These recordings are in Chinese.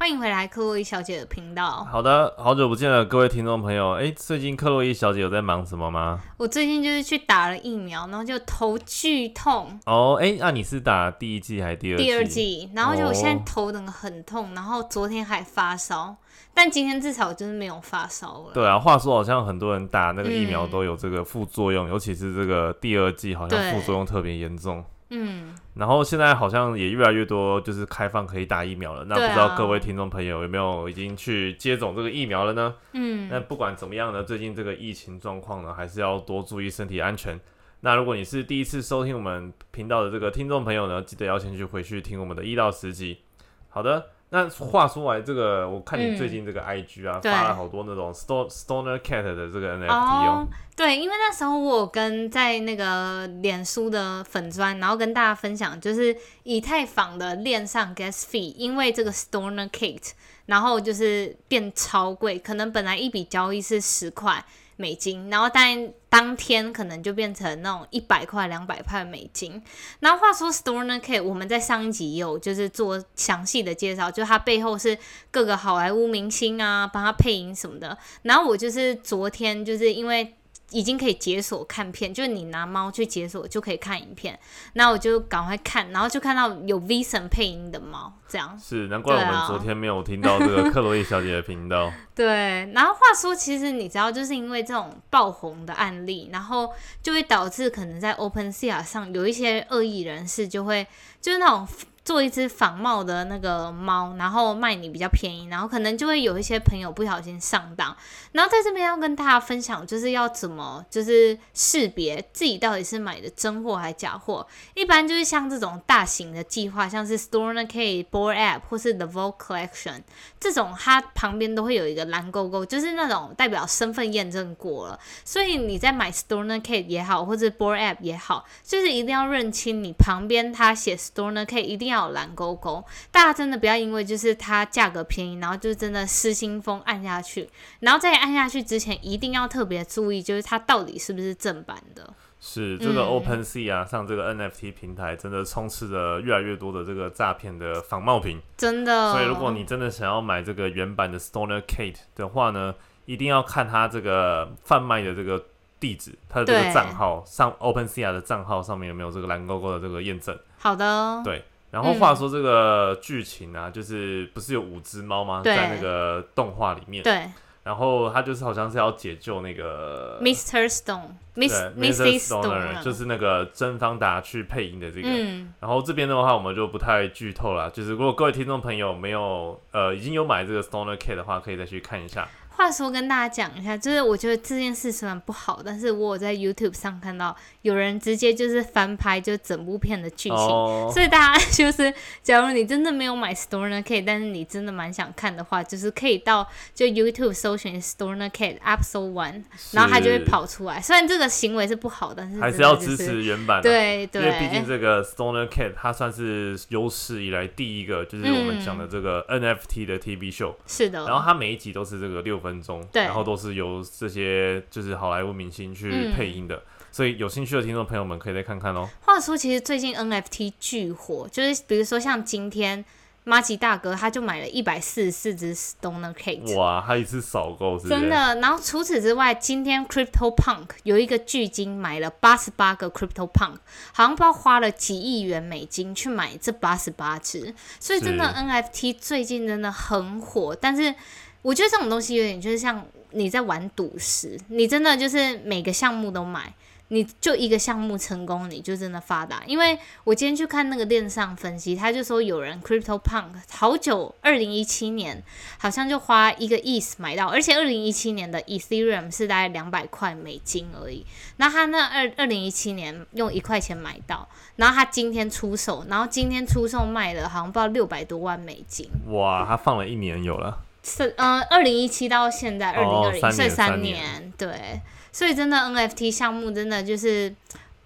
欢迎回来，克洛伊小姐的频道。好的，好久不见了，各位听众朋友。哎，最近克洛伊小姐有在忙什么吗？我最近就是去打了疫苗，然后就头剧痛。哦，哎，那你是打第一季还是第二？第二季。然后就我现在头整个很痛，然后昨天还发烧，但今天至少就是没有发烧了。对啊，话说好像很多人打那个疫苗都有这个副作用，尤其是这个第二季好像副作用特别严重。嗯，然后现在好像也越来越多，就是开放可以打疫苗了。那不知道各位听众朋友有没有已经去接种这个疫苗了呢？嗯，那不管怎么样呢，最近这个疫情状况呢，还是要多注意身体安全。那如果你是第一次收听我们频道的这个听众朋友呢，记得要先去回去听我们的一到十集。好的。那话说来，这个我看你最近这个 IG 啊，发了好多那种 Sto Stoner Cat 的这个 NFT 哦。对，因为那时候我跟在那个脸书的粉砖，然后跟大家分享，就是以太坊的链上 Gas Fee，因为这个 Stoner Cat，然后就是变超贵，可能本来一笔交易是十块。美金，然后但当天可能就变成那种一百块、两百块美金。然后话说，Stoner K，我们在上一集有就是做详细的介绍，就它背后是各个好莱坞明星啊，帮他配音什么的。然后我就是昨天就是因为。已经可以解锁看片，就是你拿猫去解锁就可以看影片。那我就赶快看，然后就看到有 Vision 配音的猫，这样是难怪我们昨天没有听到这个克洛伊小姐的频道。对，然后话说，其实你知道，就是因为这种爆红的案例，然后就会导致可能在 OpenSea 上有一些恶意人士就会就是那种。做一只仿冒的那个猫，然后卖你比较便宜，然后可能就会有一些朋友不小心上当。然后在这边要跟大家分享，就是要怎么就是识别自己到底是买的真货还是假货。一般就是像这种大型的计划，像是 Stoner K、Board App 或是 The Vault Collection 这种，它旁边都会有一个蓝勾勾，就是那种代表身份验证过了。所以你在买 Stoner K 也好，或者 Board App 也好，就是一定要认清你旁边它写 Stoner K 一定要。蓝勾勾，大家真的不要因为就是它价格便宜，然后就真的失心疯按下去，然后在按下去之前一定要特别注意，就是它到底是不是正版的。是这个 Open Sea 啊，上这个 NFT 平台真的充斥着越来越多的这个诈骗的仿冒品，真的。所以如果你真的想要买这个原版的 Stoner Kate 的话呢，一定要看它这个贩卖的这个地址，它的这个账号上 Open Sea 的账号上面有没有这个蓝勾勾的这个验证。好的。对。然后话说这个剧情啊，就是不是有五只猫吗？在那个动画里面。对。然后他就是好像是要解救那个 Mr. Stone，Mr. Stone，就是那个甄方达去配音的这个。嗯。然后这边的话，我们就不太剧透了。就是如果各位听众朋友没有呃已经有买这个 Stoner K 的话，可以再去看一下。话说跟大家讲一下，就是我觉得这件事虽然不好，但是我有在 YouTube 上看到有人直接就是翻拍就整部片的剧情，所以大家就是，假如你真的没有买 Stoner Cat，但是你真的蛮想看的话，就是可以到就 YouTube 搜寻 Stoner Cat Episode One，然后它就会跑出来。虽然这个行为是不好，但是还是要支持原版，对对，因为毕竟这个 Stoner Cat 它算是有史以来第一个就是我们讲的这个 NFT 的 TV show，是的，然后它每一集都是这个六分。分钟，然后都是由这些就是好莱坞明星去配音的，所以有兴趣的听众朋友们可以再看看哦。话说，其实最近 NFT 巨火，就是比如说像今天马吉大哥他就买了一百四十四只 Stoner Cake，哇，他一次扫购，真的。然后除此之外，今天 Crypto Punk 有一个巨金买了八十八个 Crypto Punk，好像不知道花了几亿元美金去买这八十八只，所以真的 NFT 最近真的很火，但是。我觉得这种东西有点就是像你在玩赌石，你真的就是每个项目都买，你就一个项目成功，你就真的发达。因为我今天去看那个链上分析，他就说有人 Crypto Punk 好久，二零一七年好像就花一个亿买到，而且二零一七年的 Ethereum 是大概两百块美金而已。那他那二二零一七年用一块钱买到，然后他今天出手，然后今天出售卖了，好像不知道六百多万美金。哇，他放了一年有了。是嗯，二零一七到现在二零二零，所以三年，对，所以真的 NFT 项目真的就是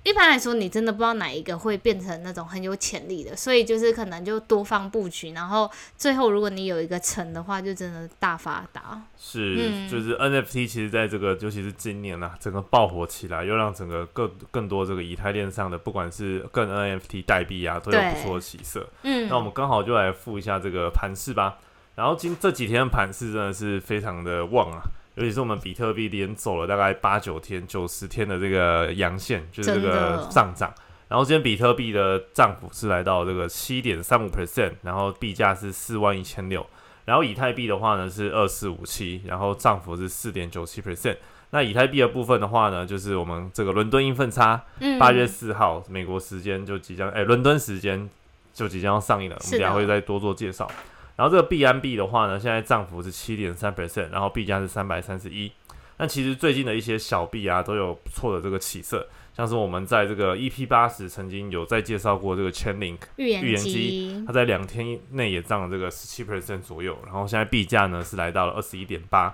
一般来说，你真的不知道哪一个会变成那种很有潜力的，所以就是可能就多方布局，然后最后如果你有一个成的话，就真的大发达。是，就是 NFT，其实在这个尤其是今年啊，整个爆火起来，又让整个更更多这个以太链上的不管是更 NFT 代币啊，都有不错的起色。嗯，那我们刚好就来复一下这个盘势吧。然后今这几天的盘势真的是非常的旺啊。尤其是我们比特币连走了大概八九天、九十天的这个阳线，就是这个上涨。然后今天比特币的涨幅是来到这个七点三五 percent，然后币价是四万一千六。然后以太币的话呢是二四五七，然后涨幅是四点九七 percent。那以太币的部分的话呢，就是我们这个伦敦硬分差，八月四号美国时间就即将，哎，伦敦时间就即将要上映了，我们等下会再多做介绍。然后这个币安币的话呢，现在涨幅是七点三 percent，然后币价是三百三十一。那其实最近的一些小币啊，都有不错的这个起色，像是我们在这个 EP 八十曾经有在介绍过这个 Chainlink 预言机，它在两天内也涨了这个十七 percent 左右，然后现在币价呢是来到了二十一点八。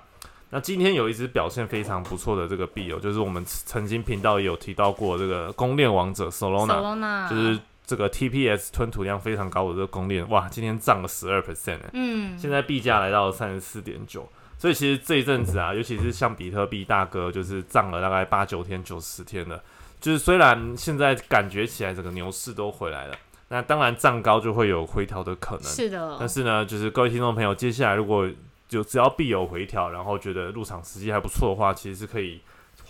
那今天有一只表现非常不错的这个币哦，就是我们曾经频道也有提到过这个公链王者 Solana，就是。这个 TPS 吞吐量非常高的这个公链，哇，今天涨了十二 percent 嗯，现在币价来到了三十四点九，所以其实这一阵子啊，尤其是像比特币大哥，就是涨了大概八九天、九十天了。就是虽然现在感觉起来整个牛市都回来了，那当然涨高就会有回调的可能，是的。但是呢，就是各位听众朋友，接下来如果就只要币有回调，然后觉得入场时机还不错的话，其实是可以。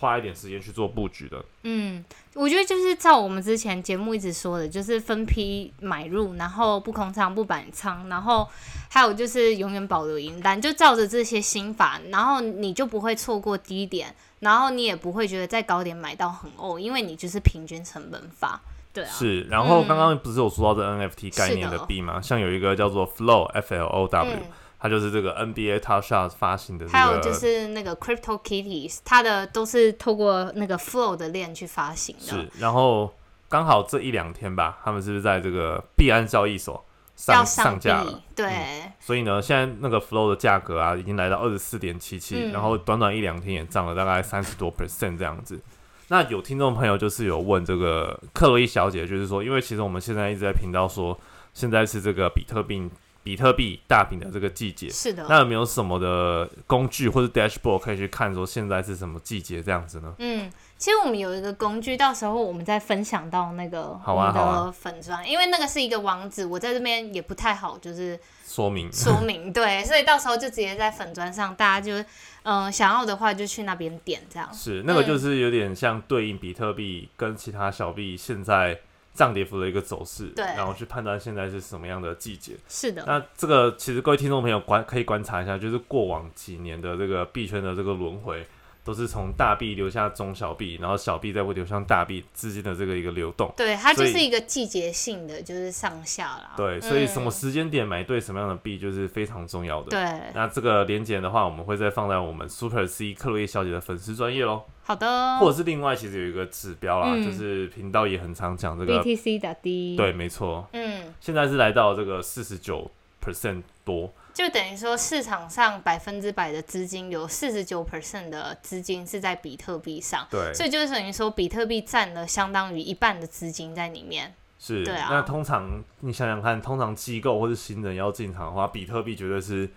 花一点时间去做布局的。嗯，我觉得就是照我们之前节目一直说的，就是分批买入，然后不空仓不板仓，然后还有就是永远保留盈单，就照着这些心法，然后你就不会错过低点，然后你也不会觉得在高点买到很哦，因为你就是平均成本法。对啊。是，然后刚刚不是有说到这 NFT 概念的币吗？像有一个叫做 Flow F L O W。它就是这个 NBA Top Shot 发行的，还有就是那个 Crypto Kitties，它的都是透过那个 Flow 的链去发行的。是，然后刚好这一两天吧，他们是不是在这个币安交易所上上架了？对。所以呢，现在那个 Flow 的价格啊，已经来到二十四点七七，然后短短一两天也涨了大概三十多 percent 这样子。那有听众朋友就是有问这个克洛伊小姐，就是说，因为其实我们现在一直在频道说，现在是这个比特币。比特币大饼的这个季节是的，那有没有什么的工具或者 dashboard 可以去看说现在是什么季节这样子呢？嗯，其实我们有一个工具，到时候我们再分享到那个我们的粉砖，因为那个是一个网址，我在这边也不太好就是说明说明，对，所以到时候就直接在粉砖上，大家就嗯想要的话就去那边点这样。是那个就是有点像对应比特币跟其他小币现在。涨跌幅的一个走势，对，然后去判断现在是什么样的季节。是的，那这个其实各位听众朋友观可以观察一下，就是过往几年的这个币圈的这个轮回。都是从大币流向中小币，然后小币再会流向大币之间的这个一个流动。对，它就是一个季节性的，就是上下啦。对，所以什么时间点买对什么样的币就是非常重要的。对，那这个连接的话，我们会再放在我们 Super C 克洛伊小姐的粉丝专业喽。好的。或者是另外，其实有一个指标啦，就是频道也很常讲这个 BTC 的 D。对，没错。嗯。现在是来到这个四十九 percent 多。就等于说，市场上百分之百的资金有四十九 percent 的资金是在比特币上，对，所以就是等于说，比特币占了相当于一半的资金在里面。是，对啊。那通常你想想看，通常机构或是新人要进场的话，比特币绝对是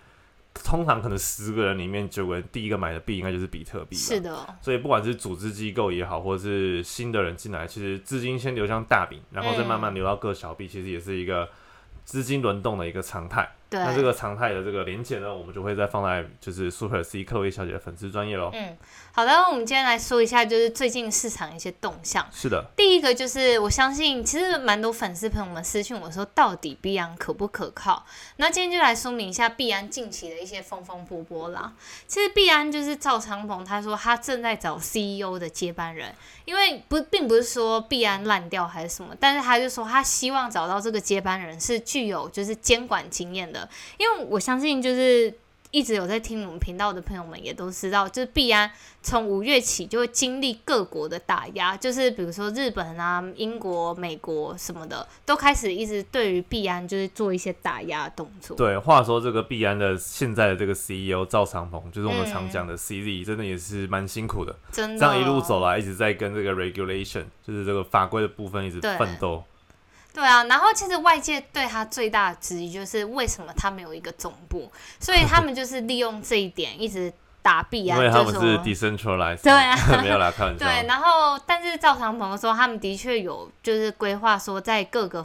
通常可能十个人里面九个人第一个买的币应该就是比特币。是的。所以不管是组织机构也好，或者是新的人进来，其实资金先流向大饼，然后再慢慢流到各小币，其实也是一个资金轮动的一个常态。那这个常态的这个连接呢，我们就会再放在就是 Super C 克薇小姐的粉丝专业喽。嗯，好的，我们今天来说一下就是最近市场一些动向。是的，第一个就是我相信其实蛮多粉丝朋友们私信我说，到底币安可不可靠？那今天就来说明一下币安近期的一些风风波波啦。其实币安就是赵长鹏他说他正在找 CEO 的接班人，因为不并不是说币安烂掉还是什么，但是他就说他希望找到这个接班人是具有就是监管经验的。因为我相信，就是一直有在听我们频道的朋友们也都知道，就是币安从五月起就会经历各国的打压，就是比如说日本啊、英国、美国什么的，都开始一直对于币安就是做一些打压动作。对，话说这个币安的现在的这个 CEO 赵长鹏，就是我们常讲的 CZ，真的也是蛮辛苦的，真的这样一路走来，一直在跟这个 regulation，就是这个法规的部分一直奋斗。对啊，然后其实外界对他最大的质疑就是为什么他没有一个总部，所以他们就是利用这一点一直打币啊，因为他们是 decentralized，对啊，没有来开玩笑。对，然后但是赵长鹏说他们的确有就是规划说在各个。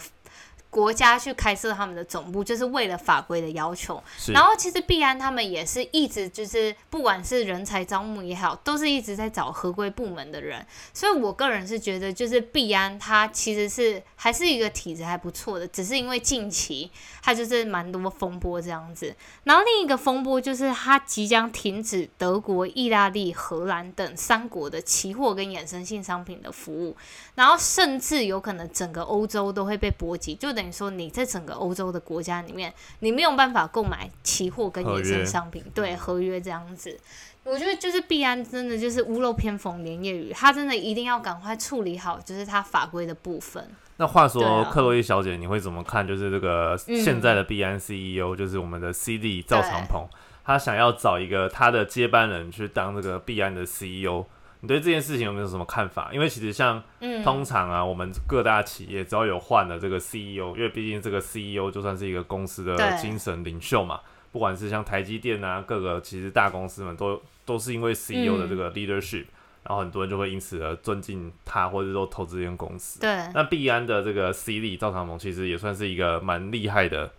国家去开设他们的总部，就是为了法规的要求。然后其实币安他们也是一直就是，不管是人才招募也好，都是一直在找合规部门的人。所以我个人是觉得，就是币安它其实是还是一个体质还不错的，只是因为近期它就是蛮多风波这样子。然后另一个风波就是它即将停止德国、意大利、荷兰等三国的期货跟衍生性商品的服务，然后甚至有可能整个欧洲都会被波及，就等于说，你在整个欧洲的国家里面，你没有办法购买期货跟衍生商品，对合约这样子。我觉得就是币安真的就是屋漏偏逢连夜雨，他真的一定要赶快处理好，就是他法规的部分。那话说，克洛伊小姐，你会怎么看？就是这个现在的币安 CEO，就是我们的 CD 赵长鹏，他想要找一个他的接班人去当这个币安的 CEO。你对这件事情有没有什么看法？因为其实像通常啊，我们各大企业只要有换了这个 CEO，因为毕竟这个 CEO 就算是一个公司的精神领袖嘛。不管是像台积电啊，各个其实大公司们都都是因为 CEO 的这个 leadership，然后很多人就会因此而尊敬他，或者说投资这间公司。对。那币安的这个 C 力赵长鹏其实也算是一个蛮厉害的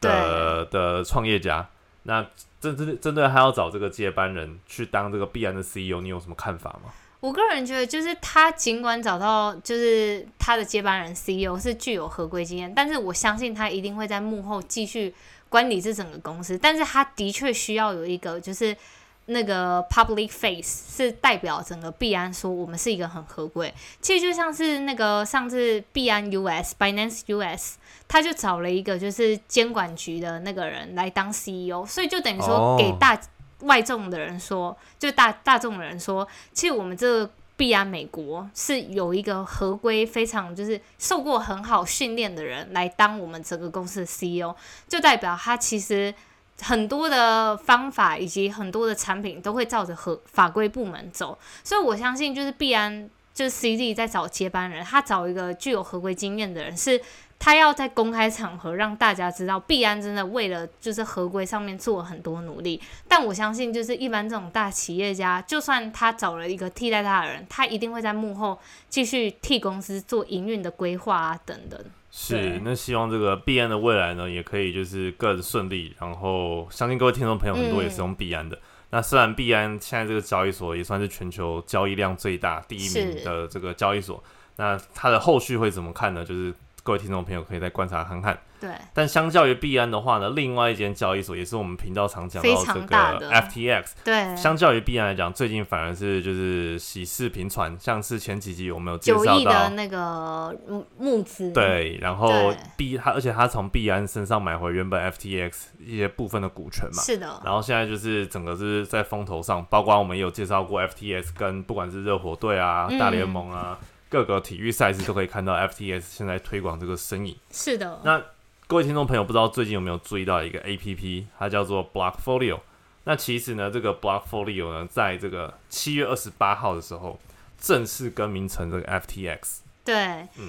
的的创业家。那针针针对他要找这个接班人去当这个必然的 CEO，你有什么看法吗？我个人觉得，就是他尽管找到就是他的接班人 CEO 是具有合规经验，但是我相信他一定会在幕后继续管理这整个公司。但是他的确需要有一个就是。那个 public face 是代表整个币安说我们是一个很合规，其实就像是那个上次币安 US Binance US，他就找了一个就是监管局的那个人来当 CEO，所以就等于说给大外众的人说，就大大众的人说，其实我们这个币安美国是有一个合规非常就是受过很好训练的人来当我们整个公司的 CEO，就代表他其实。很多的方法以及很多的产品都会照着合法规部门走，所以我相信就是必然就是 C D 在找接班人，他找一个具有合规经验的人，是他要在公开场合让大家知道，必安真的为了就是合规上面做了很多努力。但我相信就是一般这种大企业家，就算他找了一个替代他的人，他一定会在幕后继续替公司做营运的规划啊等等。是，那希望这个币安的未来呢，也可以就是更顺利。然后相信各位听众朋友很多也是用币安的。那虽然币安现在这个交易所也算是全球交易量最大第一名的这个交易所，那它的后续会怎么看呢？就是各位听众朋友可以再观察看看。对，但相较于币安的话呢，另外一间交易所也是我们频道常讲到这个 FTX。对，相较于币安来讲，最近反而是就是喜事频传，像是前几集我们有介绍到那个募资？对，然后币他，而且他从币安身上买回原本 FTX 一些部分的股权嘛。是的。然后现在就是整个是在风头上，包括我们也有介绍过 FTX 跟不管是热火队啊、大联盟啊，各个体育赛事都可以看到 FTS 现在推广这个身影。是的。那各位听众朋友，不知道最近有没有注意到一个 A P P，它叫做 Blockfolio。那其实呢，这个 Blockfolio 呢，在这个七月二十八号的时候，正式更名成这个 F 对，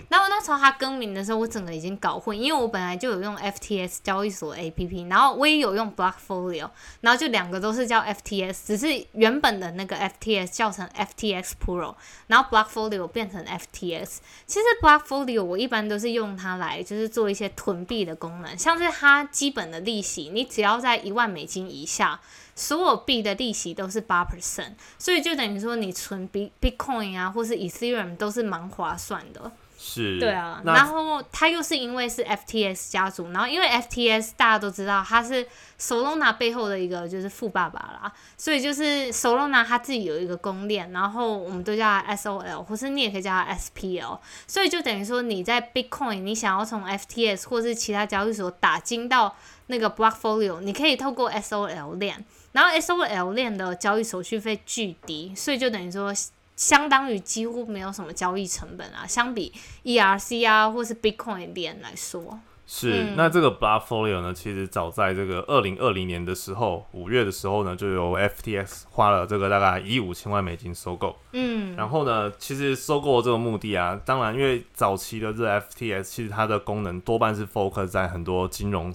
然后那时候它更名的时候，我整个已经搞混，因为我本来就有用 FTS 交易所 APP，然后我也有用 Blockfolio，然后就两个都是叫 FTS，只是原本的那个 FTS 叫成 FTX Pro，然后 Blockfolio 变成 FTS。其实 Blockfolio 我一般都是用它来就是做一些囤币的功能，像是它基本的利息，你只要在一万美金以下。所有币的利息都是八 percent，所以就等于说你存 B Bitcoin 啊，或是 Ethereum 都是蛮划算的。是，对啊，然后它又是因为是 FTS 家族，然后因为 FTS 大家都知道它是 Solana 背后的一个就是富爸爸啦，所以就是 Solana 它自己有一个公链，然后我们都叫它 SOL，或是你也可以叫它 SPL，所以就等于说你在 Bitcoin 你想要从 FTS 或是其他交易所打金到那个 Blockfolio，你可以透过 SOL 链，然后 SOL 链的交易手续费巨低，所以就等于说。相当于几乎没有什么交易成本啊，相比 ERC 啊或是 Bitcoin 链来说，是。那这个 Blockfolio 呢，其实早在这个二零二零年的时候，五月的时候呢，就有 FTX 花了这个大概一五千万美金收购。嗯。然后呢，其实收购这个目的啊，当然因为早期的这 FTX 其实它的功能多半是 focus 在很多金融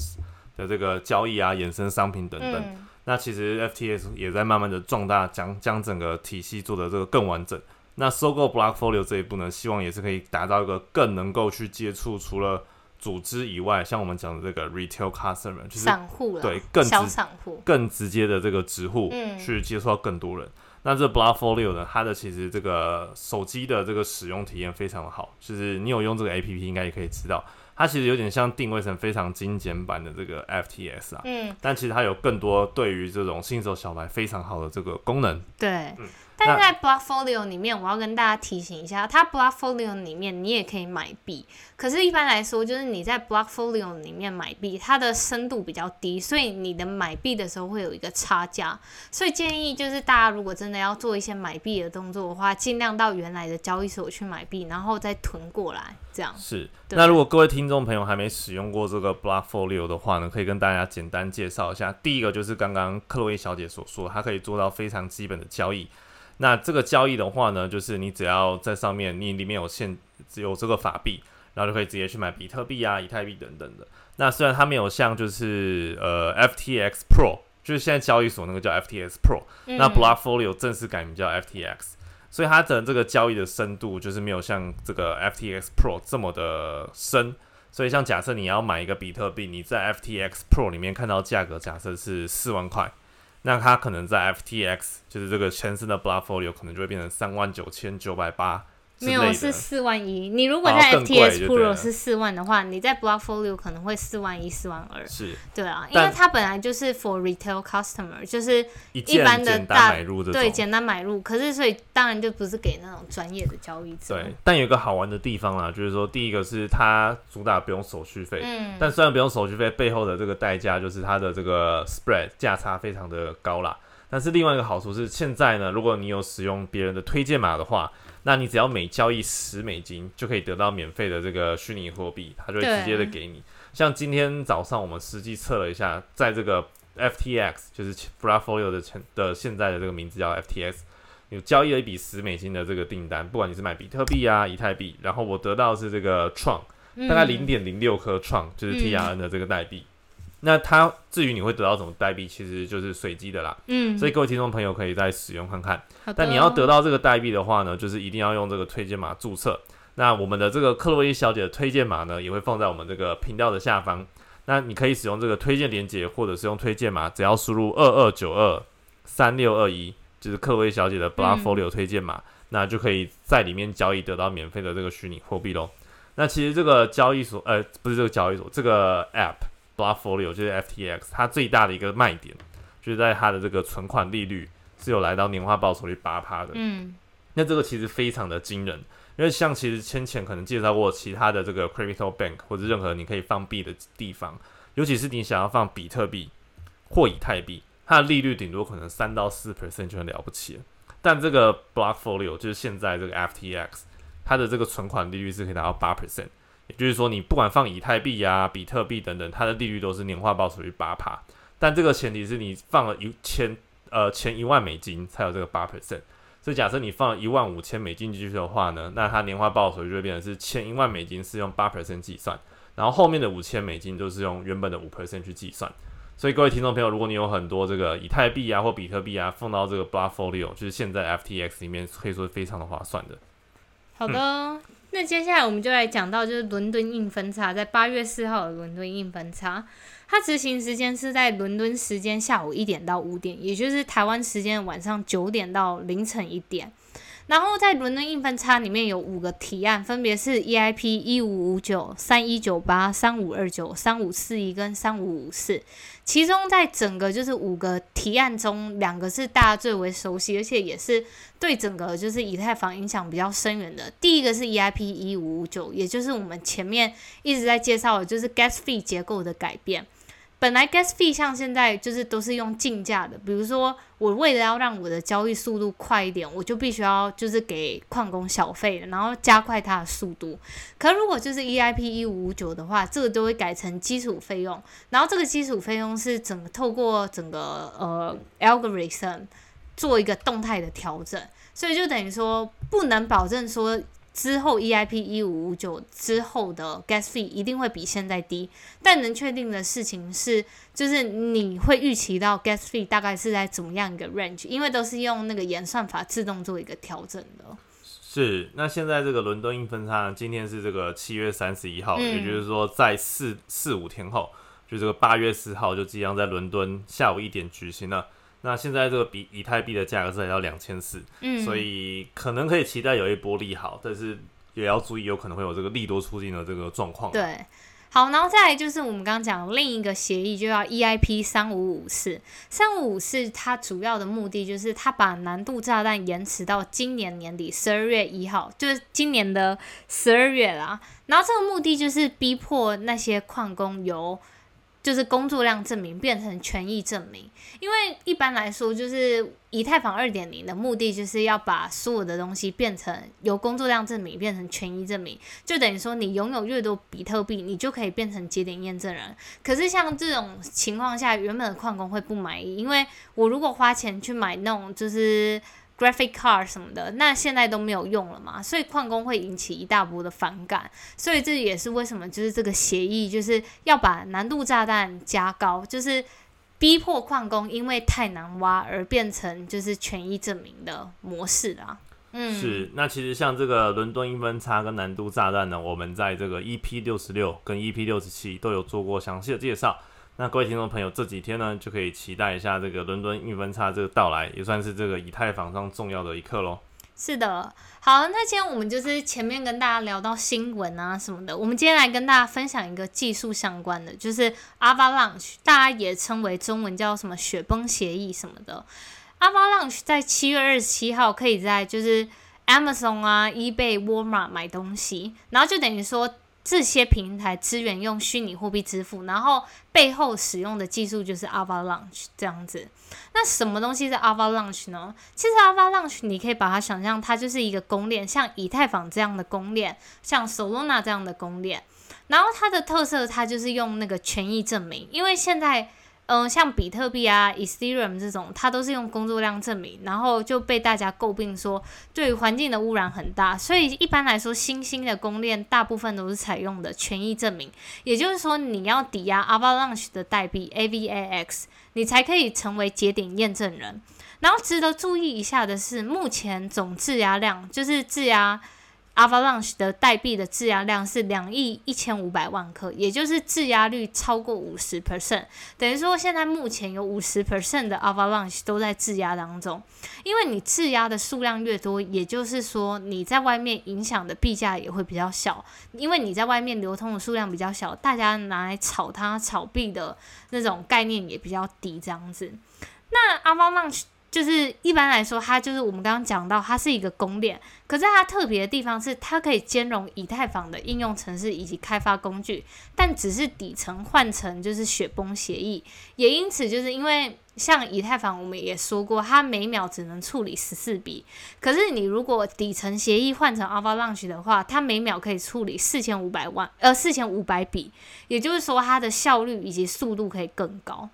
的这个交易啊、衍生商品等等。那其实 FTS 也在慢慢的壮大，将将整个体系做的这个更完整。那收购 Blockfolio 这一步呢，希望也是可以达到一个更能够去接触除了组织以外，像我们讲的这个 retail customer，就是散户对更小散户更直接的这个直户去接触到更多人。那这 Blockfolio 呢，它的其实这个手机的这个使用体验非常的好，就是你有用这个 APP 应该也可以知道。它其实有点像定位成非常精简版的这个 FTS 啊，嗯，但其实它有更多对于这种新手小白非常好的这个功能，对。但在 Blockfolio 里面，我要跟大家提醒一下，它 Blockfolio 里面你也可以买币，可是，一般来说，就是你在 Blockfolio 里面买币，它的深度比较低，所以你的买币的时候会有一个差价。所以建议就是大家如果真的要做一些买币的动作的话，尽量到原来的交易所去买币，然后再囤过来，这样是。那如果各位听众朋友还没使用过这个 Blockfolio 的话呢，可以跟大家简单介绍一下。第一个就是刚刚克洛伊小姐所说，它可以做到非常基本的交易。那这个交易的话呢，就是你只要在上面，你里面有现只有这个法币，然后就可以直接去买比特币啊、以太币等等的。那虽然它没有像就是呃 FTX Pro，就是现在交易所那个叫 FTX Pro，那 Blockfolio 正式改名叫 FTX，所以它的这个交易的深度就是没有像这个 FTX Pro 这么的深。所以像假设你要买一个比特币，你在 FTX Pro 里面看到价格，假设是四万块。那它可能在 FTX，就是这个全身的 Blockfolio，可能就会变成三万九千九百八。没有是四万一，你如果在 FTS Pro 是四万的话，你在 Blockfolio 可能会四万一、四万二。是，对啊，因为它本来就是 for retail customer，就是一般的大对简单买入，可是所以当然就不是给那种专业的交易者。对，但有一个好玩的地方啦，就是说第一个是它主打不用手续费，嗯，但虽然不用手续费，背后的这个代价就是它的这个 spread 价差非常的高啦。但是另外一个好处是，现在呢，如果你有使用别人的推荐码的话。那你只要每交易十美金，就可以得到免费的这个虚拟货币，它就会直接的给你。像今天早上我们实际测了一下，在这个 FTX 就是 Blockfolio 的前的现在的这个名字叫 FTX，有交易了一笔十美金的这个订单，不管你是买比特币啊、以太币，然后我得到是这个创，大概零点零六颗创，就是 TRN 的这个代币。那它至于你会得到什么代币，其实就是随机的啦。嗯，所以各位听众朋友可以再使用看看。但你要得到这个代币的话呢，就是一定要用这个推荐码注册。那我们的这个克洛伊小姐的推荐码呢，也会放在我们这个频道的下方。那你可以使用这个推荐链接，或者是用推荐码，只要输入二二九二三六二一，就是克洛伊小姐的 Blockfolio 推荐码，那就可以在里面交易得到免费的这个虚拟货币喽。那其实这个交易所，呃，不是这个交易所，这个 App。Blockfolio 就是 FTX，它最大的一个卖点就是在它的这个存款利率是有来到年化报酬率八趴的。嗯，那这个其实非常的惊人，因为像其实先前可能介绍过其他的这个 Crypto Bank 或者任何你可以放币的地方，尤其是你想要放比特币或以太币，它的利率顶多可能三到四 percent 就很了不起了。但这个 Blockfolio 就是现在这个 FTX，它的这个存款利率是可以达到八 percent。也就是说，你不管放以太币啊、比特币等等，它的利率都是年化报酬率八趴。但这个前提是你放了一千呃前一万美金才有这个八 percent。所以假设你放了一万五千美金进去的话呢，那它年化报酬率就会变成是前一万美金是用八 percent 计算，然后后面的五千美金都是用原本的五 percent 去计算。所以各位听众朋友，如果你有很多这个以太币啊或比特币啊放到这个 Blockfolio，就是现在 FTX 里面可以说是非常的划算的。好的。那接下来我们就来讲到，就是伦敦硬分叉，在八月四号的伦敦硬分叉，它执行时间是在伦敦时间下午一点到五点，也就是台湾时间晚上九点到凌晨一点。然后在伦敦硬分叉里面有五个提案，分别是 EIP 一五五九、三一九八、三五二九、三五四一跟三五五四。其中在整个就是五个提案中，两个是大家最为熟悉，而且也是对整个就是以太坊影响比较深远的。第一个是 EIP 一五五九，也就是我们前面一直在介绍的，就是 Gas Fee 结构的改变。本来 gas fee 像现在就是都是用竞价的，比如说我为了要让我的交易速度快一点，我就必须要就是给矿工小费，然后加快它的速度。可如果就是 EIP 一五五九的话，这个都会改成基础费用，然后这个基础费用是整个透过整个呃 algorithm 做一个动态的调整，所以就等于说不能保证说。之后 EIP 一五五九之后的 gas fee 一定会比现在低，但能确定的事情是，就是你会预期到 gas fee 大概是在怎么样一个 range，因为都是用那个演算法自动做一个调整的。是，那现在这个伦敦硬分叉今天是这个七月三十一号，也就是说在四四五天后，就这个八月四号就即将在伦敦下午一点举行了。那现在这个比以太币的价格是来到两千四，嗯，所以可能可以期待有一波利好，但是也要注意有可能会有这个利多出尽的这个状况。对，好，然后再来就是我们刚刚讲另一个协议，就要 EIP 三五五四，三五五四它主要的目的就是它把难度炸弹延迟到今年年底十二月一号，就是今年的十二月啦。然后这个目的就是逼迫那些矿工由就是工作量证明变成权益证明，因为一般来说，就是以太坊二点零的目的就是要把所有的东西变成由工作量证明变成权益证明，就等于说你拥有越多比特币，你就可以变成节点验证人。可是像这种情况下，原本的矿工会不满意，因为我如果花钱去买那种就是。Graphic card 什么的，那现在都没有用了嘛，所以矿工会引起一大波的反感，所以这也是为什么就是这个协议就是要把难度炸弹加高，就是逼迫矿工因为太难挖而变成就是权益证明的模式啦。嗯，是。那其实像这个伦敦英分叉跟难度炸弹呢，我们在这个 EP 六十六跟 EP 六十七都有做过详细的介绍。那各位听众朋友，这几天呢就可以期待一下这个伦敦运分差这个到来，也算是这个以太坊上重要的一刻喽。是的，好，那今天我们就是前面跟大家聊到新闻啊什么的，我们今天来跟大家分享一个技术相关的，就是 Avalanche，大家也称为中文叫什么雪崩协议什么的。Avalanche 在七月二十七号可以在就是 Amazon 啊、eBay、Walmart 买东西，然后就等于说。这些平台资源用虚拟货币支付，然后背后使用的技术就是 Avalanche 这样子。那什么东西是 Avalanche 呢？其实 Avalanche 你可以把它想象，它就是一个公链，像以太坊这样的公链，像 Solana 这样的公链。然后它的特色，它就是用那个权益证明，因为现在。嗯，像比特币啊、Ethereum 这种，它都是用工作量证明，然后就被大家诟病说对于环境的污染很大。所以一般来说，新兴的公链大部分都是采用的权益证明，也就是说，你要抵押 Avalanche 的代币 AVAX，你才可以成为节点验证人。然后值得注意一下的是，目前总质押量就是质押。Avalanche 的代币的质押量是两亿一千五百万颗，也就是质押率超过五十 percent，等于说现在目前有五十 percent 的 Avalanche 都在质押当中。因为你质押的数量越多，也就是说你在外面影响的币价也会比较小，因为你在外面流通的数量比较小，大家拿来炒它炒币的那种概念也比较低，这样子。那 Avalanche 就是一般来说，它就是我们刚刚讲到，它是一个公链。可是它特别的地方是，它可以兼容以太坊的应用程式以及开发工具，但只是底层换成就是雪崩协议。也因此，就是因为像以太坊，我们也说过，它每秒只能处理十四笔。可是你如果底层协议换成 Avalanche 的话，它每秒可以处理四千五百万呃四千五百笔，也就是说它的效率以及速度可以更高。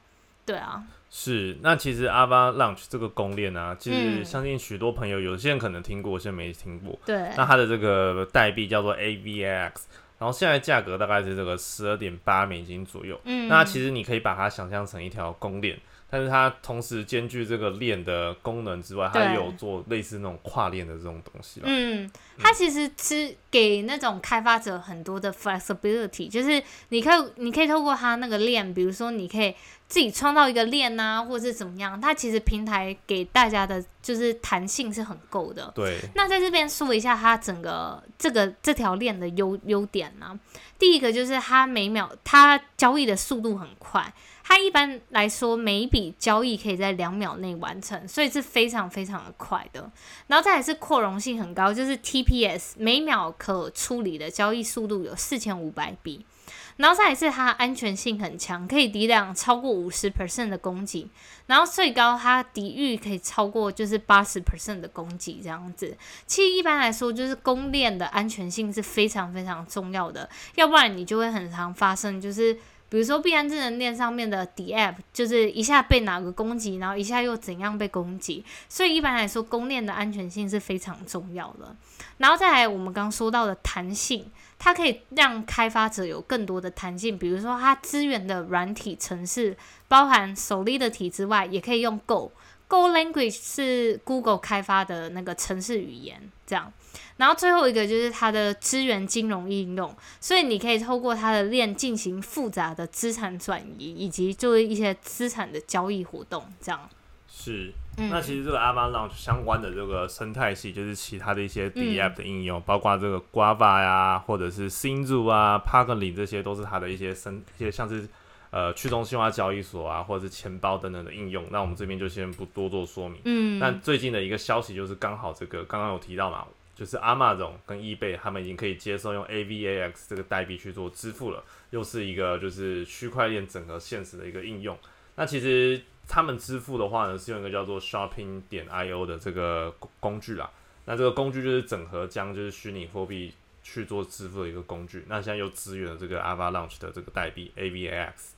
对啊。是，那其实 Avalanche 这个公链啊，其实相信许多朋友，有些人可能听过，有些没听过。对。那它的这个代币叫做 AVX，然后现在价格大概是这个十二点八美金左右。嗯。那其实你可以把它想象成一条公链，但是它同时兼具这个链的功能之外，它也有做类似那种跨链的这种东西。嗯，它其实是给那种开发者很多的 flexibility，就是你可以你可以透过它那个链，比如说你可以自己创造一个链呐，或者是怎么样，它其实平台给大家的就是弹性是很够的。对。那在这边说一下它整个这个这条链的优优点呢，第一个就是它每秒它交易的速度很快。它一般来说每一笔交易可以在两秒内完成，所以是非常非常的快的。然后再来是扩容性很高，就是 TPS 每秒可处理的交易速度有四千五百笔。然后再一次它安全性很强，可以抵挡超过五十 percent 的攻击。然后最高它抵御可以超过就是八十 percent 的攻击这样子。其实一般来说就是公链的安全性是非常非常重要的，要不然你就会很常发生就是。比如说，币安智能链上面的 D App 就是一下被哪个攻击，然后一下又怎样被攻击，所以一般来说，公链的安全性是非常重要的。然后再来，我们刚说到的弹性，它可以让开发者有更多的弹性。比如说，它支援的软体程式，包含 Solidity 之外，也可以用 Go。Go Language 是 Google 开发的那个程式语言，这样。然后最后一个就是它的资源金融应用，所以你可以透过它的链进行复杂的资产转移，以及做一些资产的交易活动。这样是。那其实这个 Avalanche 相关的这个生态系，就是其他的一些 D App 的应用，包括这个 Guava 呀，或者是 s i n u 啊、p a g l y 这些都是它的一些生一些像是呃去中心化交易所啊，或者是钱包等等的应用。那我们这边就先不多做说明。嗯。那最近的一个消息就是刚好这个刚刚有提到嘛。就是阿玛总跟易贝，他们已经可以接受用 AVAX 这个代币去做支付了，又是一个就是区块链整合现实的一个应用。那其实他们支付的话呢，是用一个叫做 Shopping 点 IO 的这个工具啦。那这个工具就是整合将就是虚拟货币去做支付的一个工具。那现在又支援了这个 Avalanche 的这个代币 AVAX。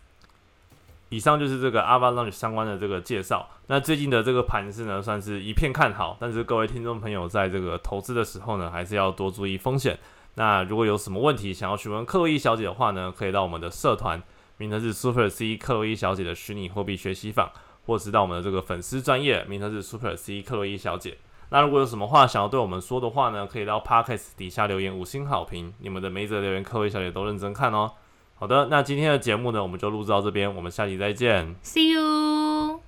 以上就是这个 Avalanche 相关的这个介绍。那最近的这个盘势呢，算是一片看好。但是各位听众朋友，在这个投资的时候呢，还是要多注意风险。那如果有什么问题想要询问克洛伊小姐的话呢，可以到我们的社团，名称是 Super C 克洛伊小姐的虚拟货币学习坊，或是到我们的这个粉丝专业，名称是 Super C 克洛伊小姐。那如果有什么话想要对我们说的话呢，可以到 Podcast 底下留言五星好评。你们的每则留言，克洛伊小姐都认真看哦。好的那今天的节目呢我们就录制到这边我们下期再见。See you